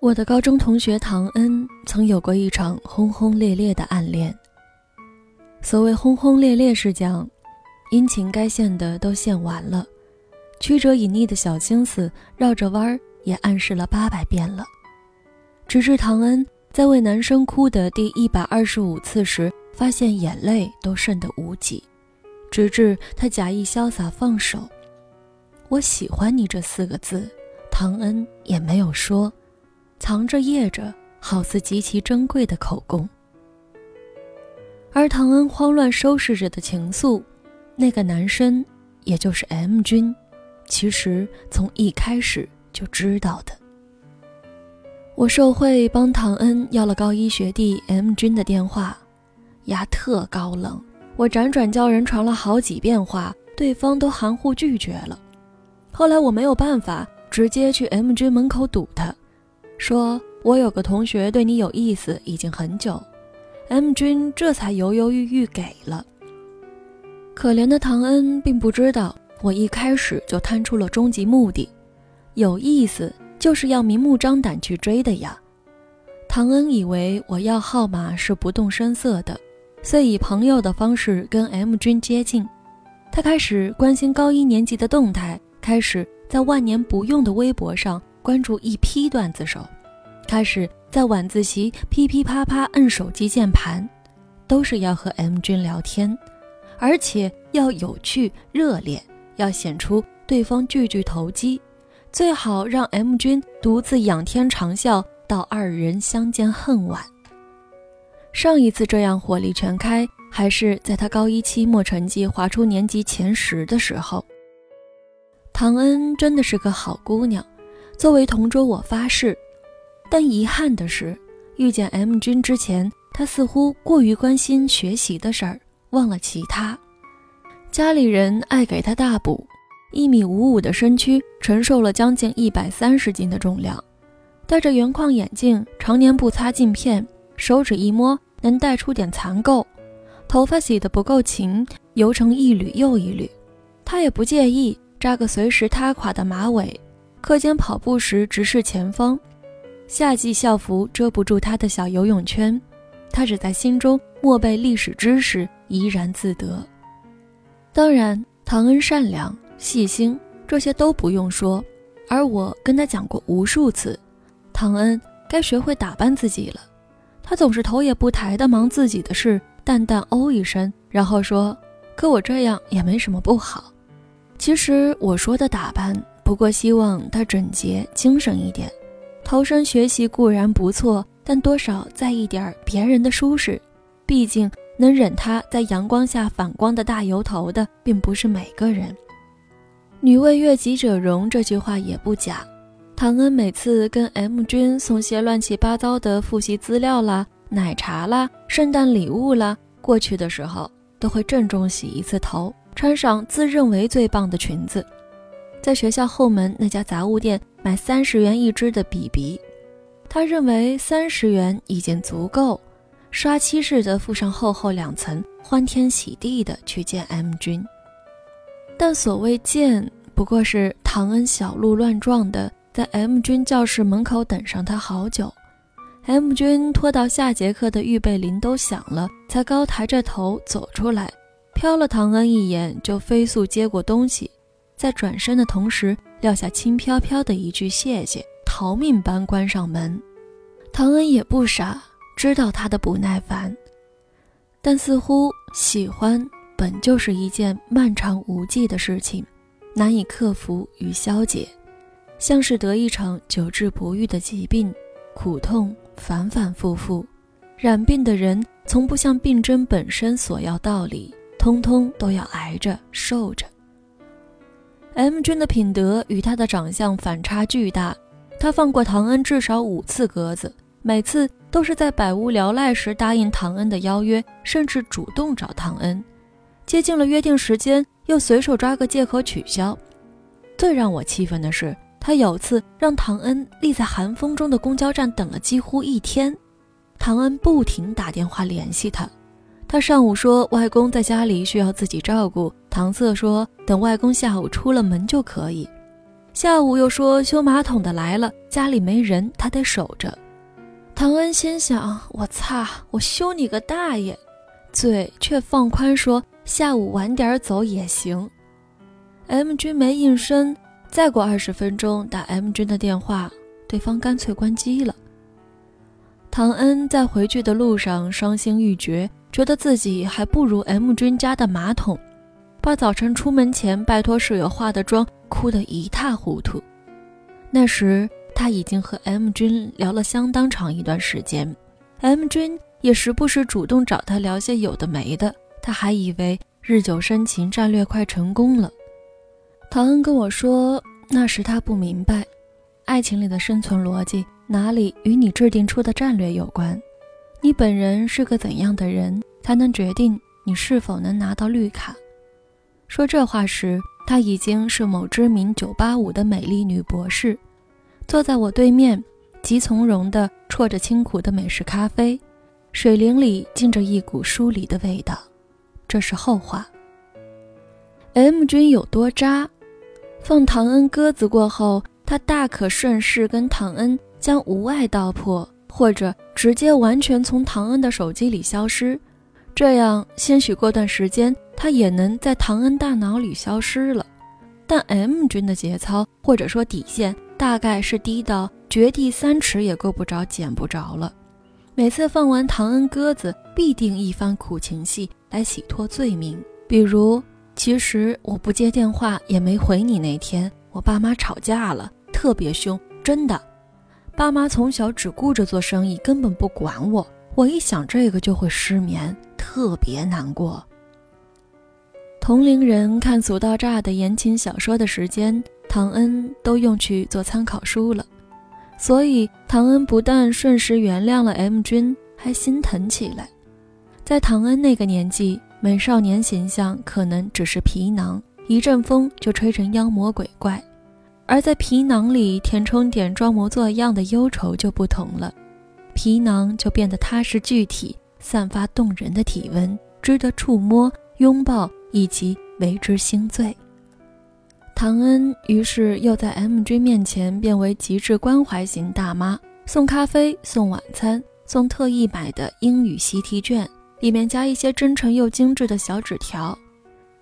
我的高中同学唐恩曾有过一场轰轰烈烈的暗恋。所谓轰轰烈烈，是讲殷勤该献的都献完了，曲折隐匿的小心思绕着弯儿也暗示了八百遍了。直至唐恩在为男生哭的第一百二十五次时，发现眼泪都剩得无几，直至他假意潇洒放手，“我喜欢你”这四个字，唐恩也没有说。藏着掖着，好似极其珍贵的口供。而唐恩慌乱收拾着的情愫，那个男生，也就是 M 君，其实从一开始就知道的。我受贿帮唐恩要了高一学弟 M 君的电话，牙特高冷，我辗转叫人传了好几遍话，对方都含糊拒绝了。后来我没有办法，直接去 M 君门口堵他。说我有个同学对你有意思，已经很久。M 君这才犹犹豫豫给了。可怜的唐恩并不知道，我一开始就摊出了终极目的，有意思就是要明目张胆去追的呀。唐恩以为我要号码是不动声色的，遂以朋友的方式跟 M 君接近。他开始关心高一年级的动态，开始在万年不用的微博上。关注一批段子手，开始在晚自习噼噼啪啪摁手机键盘，都是要和 M 君聊天，而且要有趣热烈，要显出对方句句投机，最好让 M 君独自仰天长啸到二人相见恨晚。上一次这样火力全开，还是在他高一期末成绩划出年级前十的时候。唐恩真的是个好姑娘。作为同桌，我发誓。但遗憾的是，遇见 M 君之前，他似乎过于关心学习的事儿，忘了其他。家里人爱给他大补，一米五五的身躯承受了将近一百三十斤的重量，戴着圆框眼镜，常年不擦镜片，手指一摸能带出点残垢，头发洗得不够勤，油成一缕又一缕。他也不介意扎个随时塌垮的马尾。课间跑步时直视前方，夏季校服遮不住他的小游泳圈，他只在心中默背历史知识，怡然自得。当然，唐恩善良、细心，这些都不用说。而我跟他讲过无数次，唐恩该学会打扮自己了。他总是头也不抬地忙自己的事，淡淡哦一声，然后说：“可我这样也没什么不好。”其实我说的打扮。不过希望他整洁、精神一点，投身学习固然不错，但多少在意点别人的舒适。毕竟能忍他在阳光下反光的大油头的，并不是每个人。女为悦己者容这句话也不假。唐恩每次跟 M 君送些乱七八糟的复习资料啦、奶茶啦、圣诞礼物啦，过去的时候都会郑重洗一次头，穿上自认为最棒的裙子。在学校后门那家杂物店买三十元一支的笔笔，他认为三十元已经足够，刷漆似的附上厚厚两层，欢天喜地的去见 M 君。但所谓见，不过是唐恩小鹿乱撞的在 M 君教室门口等上他好久，M 君拖到下节课的预备铃都响了，才高抬着头走出来，瞟了唐恩一眼，就飞速接过东西。在转身的同时，撂下轻飘飘的一句谢谢，逃命般关上门。唐恩也不傻，知道他的不耐烦，但似乎喜欢本就是一件漫长无际的事情，难以克服与消解，像是得一场久治不愈的疾病，苦痛反反复复，染病的人从不向病症本身索要道理，通通都要挨着受着。M 君的品德与他的长相反差巨大，他放过唐恩至少五次鸽子，每次都是在百无聊赖时答应唐恩的邀约，甚至主动找唐恩。接近了约定时间，又随手抓个借口取消。最让我气愤的是，他有次让唐恩立在寒风中的公交站等了几乎一天，唐恩不停打电话联系他。他上午说外公在家里需要自己照顾，唐瑟说等外公下午出了门就可以。下午又说修马桶的来了，家里没人，他得守着。唐恩心想：我擦，我修你个大爷！嘴却放宽说：下午晚点走也行。M 君没应声，再过二十分钟打 M 君的电话，对方干脆关机了。唐恩在回去的路上伤心欲绝，觉得自己还不如 M 君家的马桶，把早晨出门前拜托室友化的妆哭得一塌糊涂。那时他已经和 M 君聊了相当长一段时间，M 君也时不时主动找他聊些有的没的，他还以为日久生情战略快成功了。唐恩跟我说，那时他不明白，爱情里的生存逻辑。哪里与你制定出的战略有关？你本人是个怎样的人，才能决定你是否能拿到绿卡？说这话时，她已经是某知名985的美丽女博士，坐在我对面，极从容地啜着清苦的美式咖啡，水灵里浸着一股疏离的味道。这是后话。M 君有多渣？放唐恩鸽子过后，他大可顺势跟唐恩。将无碍道破，或者直接完全从唐恩的手机里消失，这样兴许过段时间他也能在唐恩大脑里消失了。但 M 君的节操或者说底线大概是低到掘地三尺也够不着、捡不着了。每次放完唐恩鸽子，必定一番苦情戏来洗脱罪名，比如其实我不接电话也没回你那天，我爸妈吵架了，特别凶，真的。爸妈从小只顾着做生意，根本不管我。我一想这个就会失眠，特别难过。同龄人看俗到炸的言情小说的时间，唐恩都用去做参考书了。所以唐恩不但瞬时原谅了 M 君，还心疼起来。在唐恩那个年纪，美少年形象可能只是皮囊，一阵风就吹成妖魔鬼怪。而在皮囊里填充点装模作样的忧愁就不同了，皮囊就变得踏实具体，散发动人的体温，值得触摸、拥抱以及为之心醉。唐恩于是又在 M 君面前变为极致关怀型大妈，送咖啡、送晚餐、送特意买的英语习题卷，里面加一些真诚又精致的小纸条。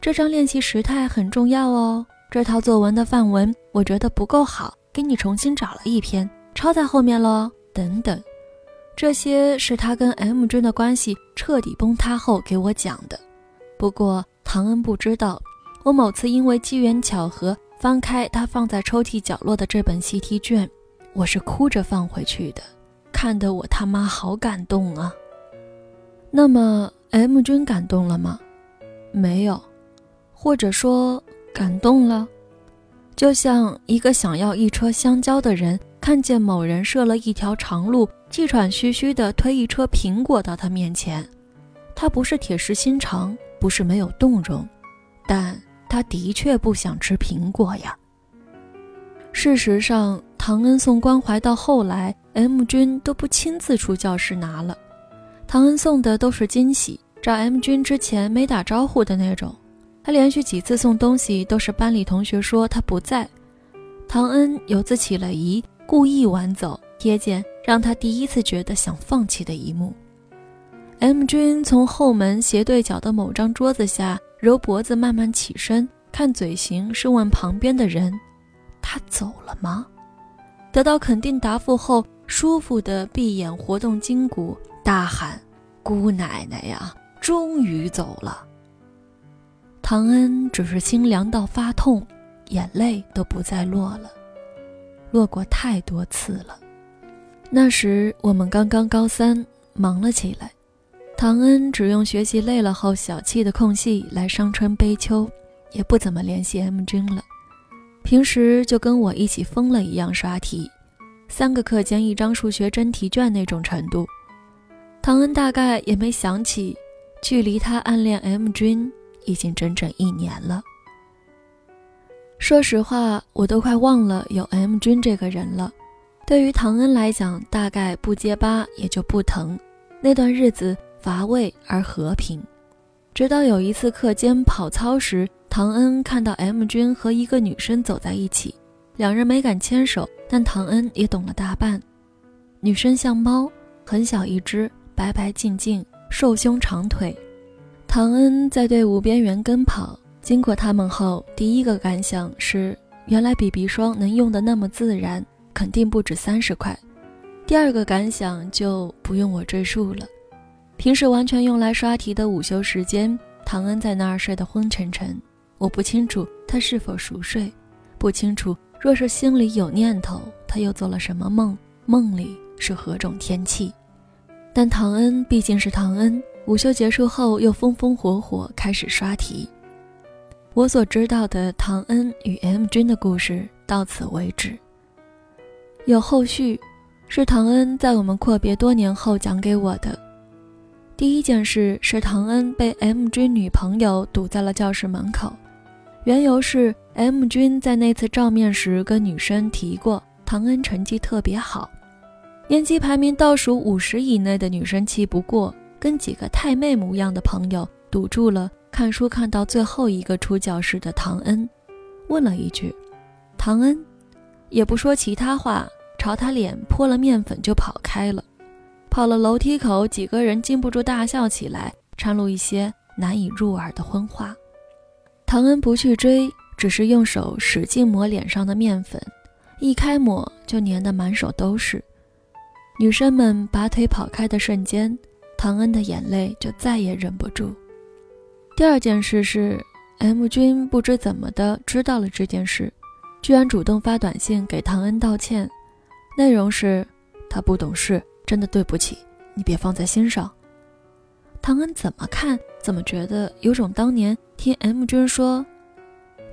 这张练习时态很重要哦。这套作文的范文我觉得不够好，给你重新找了一篇，抄在后面喽。等等，这些是他跟 M 君的关系彻底崩塌后给我讲的。不过唐恩不知道，我某次因为机缘巧合翻开他放在抽屉角落的这本习题卷，我是哭着放回去的，看得我他妈好感动啊。那么 M 君感动了吗？没有，或者说。感动了，就像一个想要一车香蕉的人看见某人设了一条长路，气喘吁吁地推一车苹果到他面前。他不是铁石心肠，不是没有动容，但他的确不想吃苹果呀。事实上，唐恩送关怀到后来，M 君都不亲自出教室拿了，唐恩送的都是惊喜，找 M 君之前没打招呼的那种。他连续几次送东西，都是班里同学说他不在。唐恩有次起了疑，故意晚走，瞥见让他第一次觉得想放弃的一幕。M 君从后门斜对角的某张桌子下揉脖子，慢慢起身，看嘴型是问旁边的人：“他走了吗？”得到肯定答复后，舒服的闭眼活动筋骨，大喊：“姑奶奶呀，终于走了！”唐恩只是心凉到发痛，眼泪都不再落了，落过太多次了。那时我们刚刚高三，忙了起来。唐恩只用学习累了后小憩的空隙来伤春悲秋，也不怎么联系 M 君了。平时就跟我一起疯了一样刷题，三个课间一张数学真题卷那种程度。唐恩大概也没想起，距离他暗恋 M 君。已经整整一年了。说实话，我都快忘了有 M 君这个人了。对于唐恩来讲，大概不结疤也就不疼。那段日子乏味而和平。直到有一次课间跑操时，唐恩看到 M 君和一个女生走在一起，两人没敢牵手，但唐恩也懂了大半。女生像猫，很小一只，白白净净，瘦胸长腿。唐恩在队伍边缘跟跑，经过他们后，第一个感想是，原来 BB 霜能用的那么自然，肯定不止三十块。第二个感想就不用我赘述了。平时完全用来刷题的午休时间，唐恩在那儿睡得昏沉沉。我不清楚他是否熟睡，不清楚若是心里有念头，他又做了什么梦，梦里是何种天气。但唐恩毕竟是唐恩，午休结束后又风风火火开始刷题。我所知道的唐恩与 M 君的故事到此为止。有后续，是唐恩在我们阔别多年后讲给我的。第一件事是唐恩被 M 君女朋友堵在了教室门口，缘由是 M 君在那次照面时跟女生提过唐恩成绩特别好，年级排名倒数五十以内的女生气不过，跟几个太妹模样的朋友堵住了看书看到最后一个出教室的唐恩，问了一句：“唐恩”，也不说其他话，朝他脸泼了面粉就跑开了。跑了楼梯口，几个人禁不住大笑起来，掺入一些难以入耳的荤话。唐恩不去追，只是用手使劲抹脸上的面粉，一开抹就粘得满手都是。女生们拔腿跑开的瞬间，唐恩的眼泪就再也忍不住。第二件事是，M 君不知怎么的知道了这件事，居然主动发短信给唐恩道歉，内容是他不懂事。真的对不起，你别放在心上。唐恩怎么看怎么觉得有种当年听 M 君说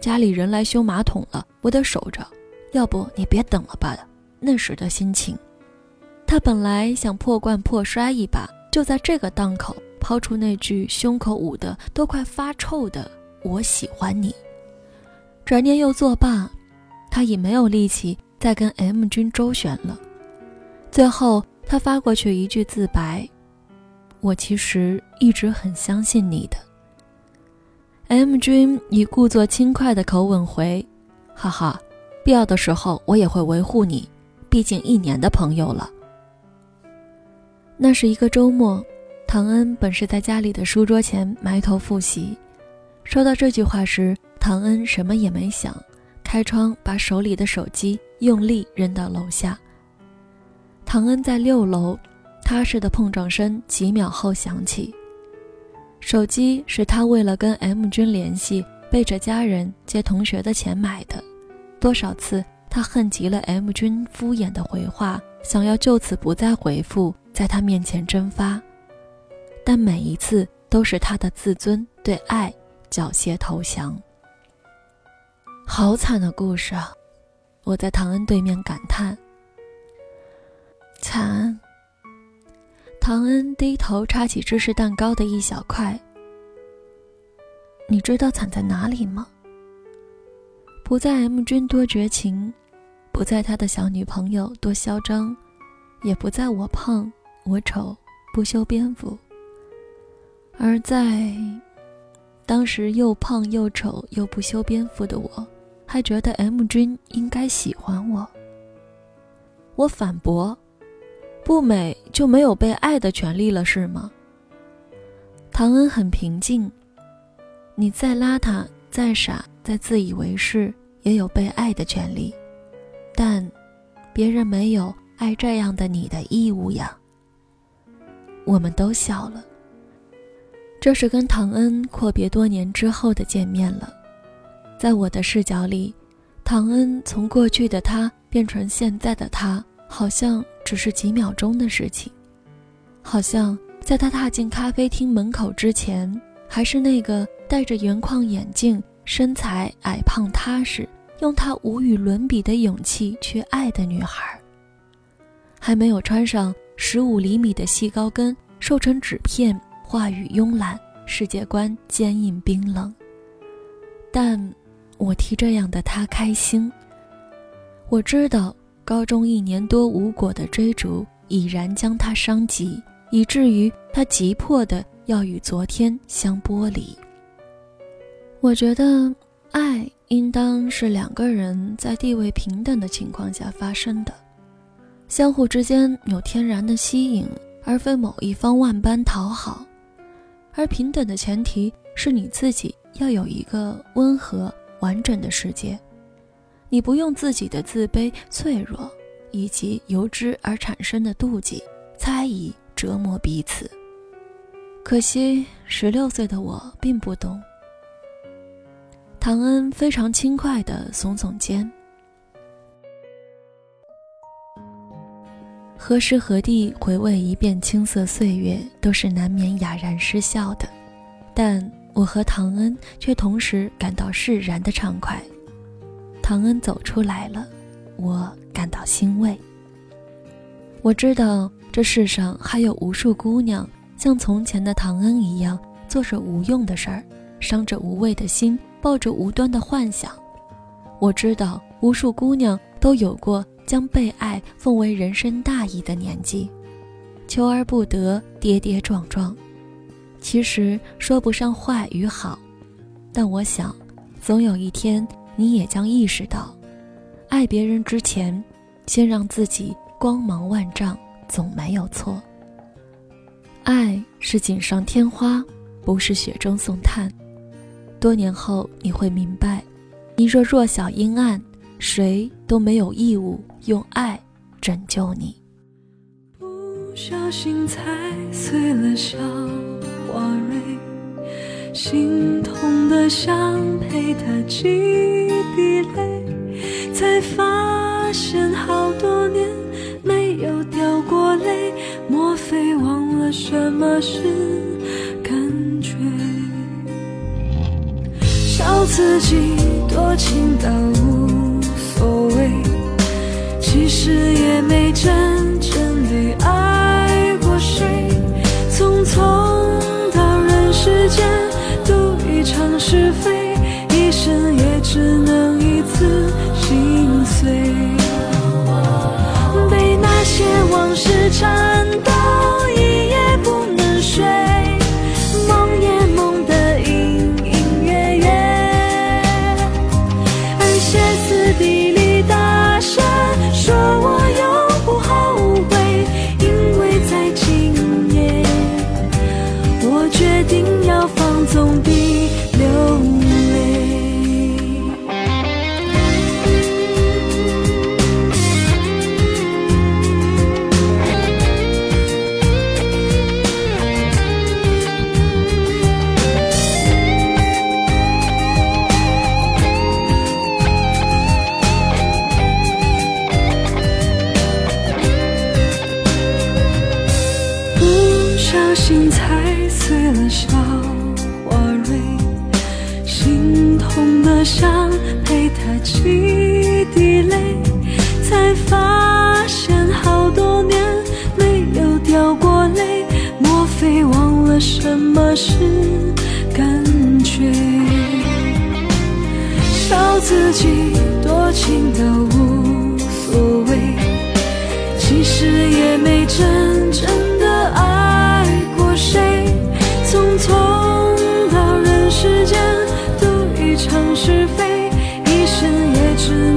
家里人来修马桶了，我得守着，要不你别等了吧的那时的心情。他本来想破罐破摔一把，就在这个档口抛出那句胸口捂得都快发臭的“我喜欢你”。转念又作罢，他已没有力气再跟 M 君周旋了。最后。他发过去一句自白：“我其实一直很相信你的。”M 君以故作轻快的口吻回：“哈哈，必要的时候我也会维护你，毕竟一年的朋友了。”那是一个周末，唐恩本是在家里的书桌前埋头复习，收到这句话时，唐恩什么也没想，开窗把手里的手机用力扔到楼下。唐恩在六楼，踏实的碰撞声几秒后响起。手机是他为了跟 M 君联系，背着家人借同学的钱买的。多少次他恨极了 M 君敷衍的回话，想要就此不再回复，在他面前蒸发。但每一次都是他的自尊对爱缴械投降。好惨的故事啊！我在唐恩对面感叹。惨。唐恩低头插起芝士蛋糕的一小块。你知道惨在哪里吗？不在 M 君多绝情，不在他的小女朋友多嚣张，也不在我胖我丑不修边幅，而在当时又胖又丑又不修边幅的我，还觉得 M 君应该喜欢我。我反驳。不美就没有被爱的权利了，是吗？唐恩很平静。你再邋遢、再傻、再自以为是，也有被爱的权利，但别人没有爱这样的你的义务呀。我们都笑了。这是跟唐恩阔别多年之后的见面了。在我的视角里，唐恩从过去的他变成现在的他。好像只是几秒钟的事情，好像在他踏进咖啡厅门口之前，还是那个戴着圆框眼镜、身材矮胖踏实、用他无与伦比的勇气去爱的女孩。还没有穿上十五厘米的细高跟，瘦成纸片，话语慵懒，世界观坚硬冰冷。但我替这样的他开心。我知道。高中一年多无果的追逐，已然将他伤及，以至于他急迫的要与昨天相剥离。我觉得，爱应当是两个人在地位平等的情况下发生的，相互之间有天然的吸引，而非某一方万般讨好。而平等的前提是你自己要有一个温和完整的世界，你不用自己的自卑、脆弱以及由之而产生的妒忌、猜疑折磨彼此。可惜，十六岁的我并不懂。唐恩非常轻快地耸耸肩。何时何地回味一遍青涩岁月，都是难免哑然失笑的。但我和唐恩却同时感到释然的畅快。唐恩走出来了，我感到欣慰。我知道这世上还有无数姑娘像从前的唐恩一样，做着无用的事儿，伤着无谓的心。抱着无端的幻想，我知道无数姑娘都有过将被爱奉为人生大义的年纪，求而不得，跌跌撞撞。其实说不上坏与好，但我想，总有一天你也将意识到，爱别人之前，先让自己光芒万丈总没有错。爱是锦上添花，不是雪中送炭。多年后你会明白，你若弱小阴暗，谁都没有义务用爱拯救你。不小心踩碎了小花蕊，心痛的想陪它几滴泪，才发现好多年没有掉过泪，莫非忘了什么是感觉？笑？自己多情到无，其实也没真我决定要放纵地流泪。发现好多年没有掉过泪，莫非忘了什么是感觉？笑自己多情的无所谓，其实也没真正的爱过谁。匆匆到人世间度一场。是非，一生也只。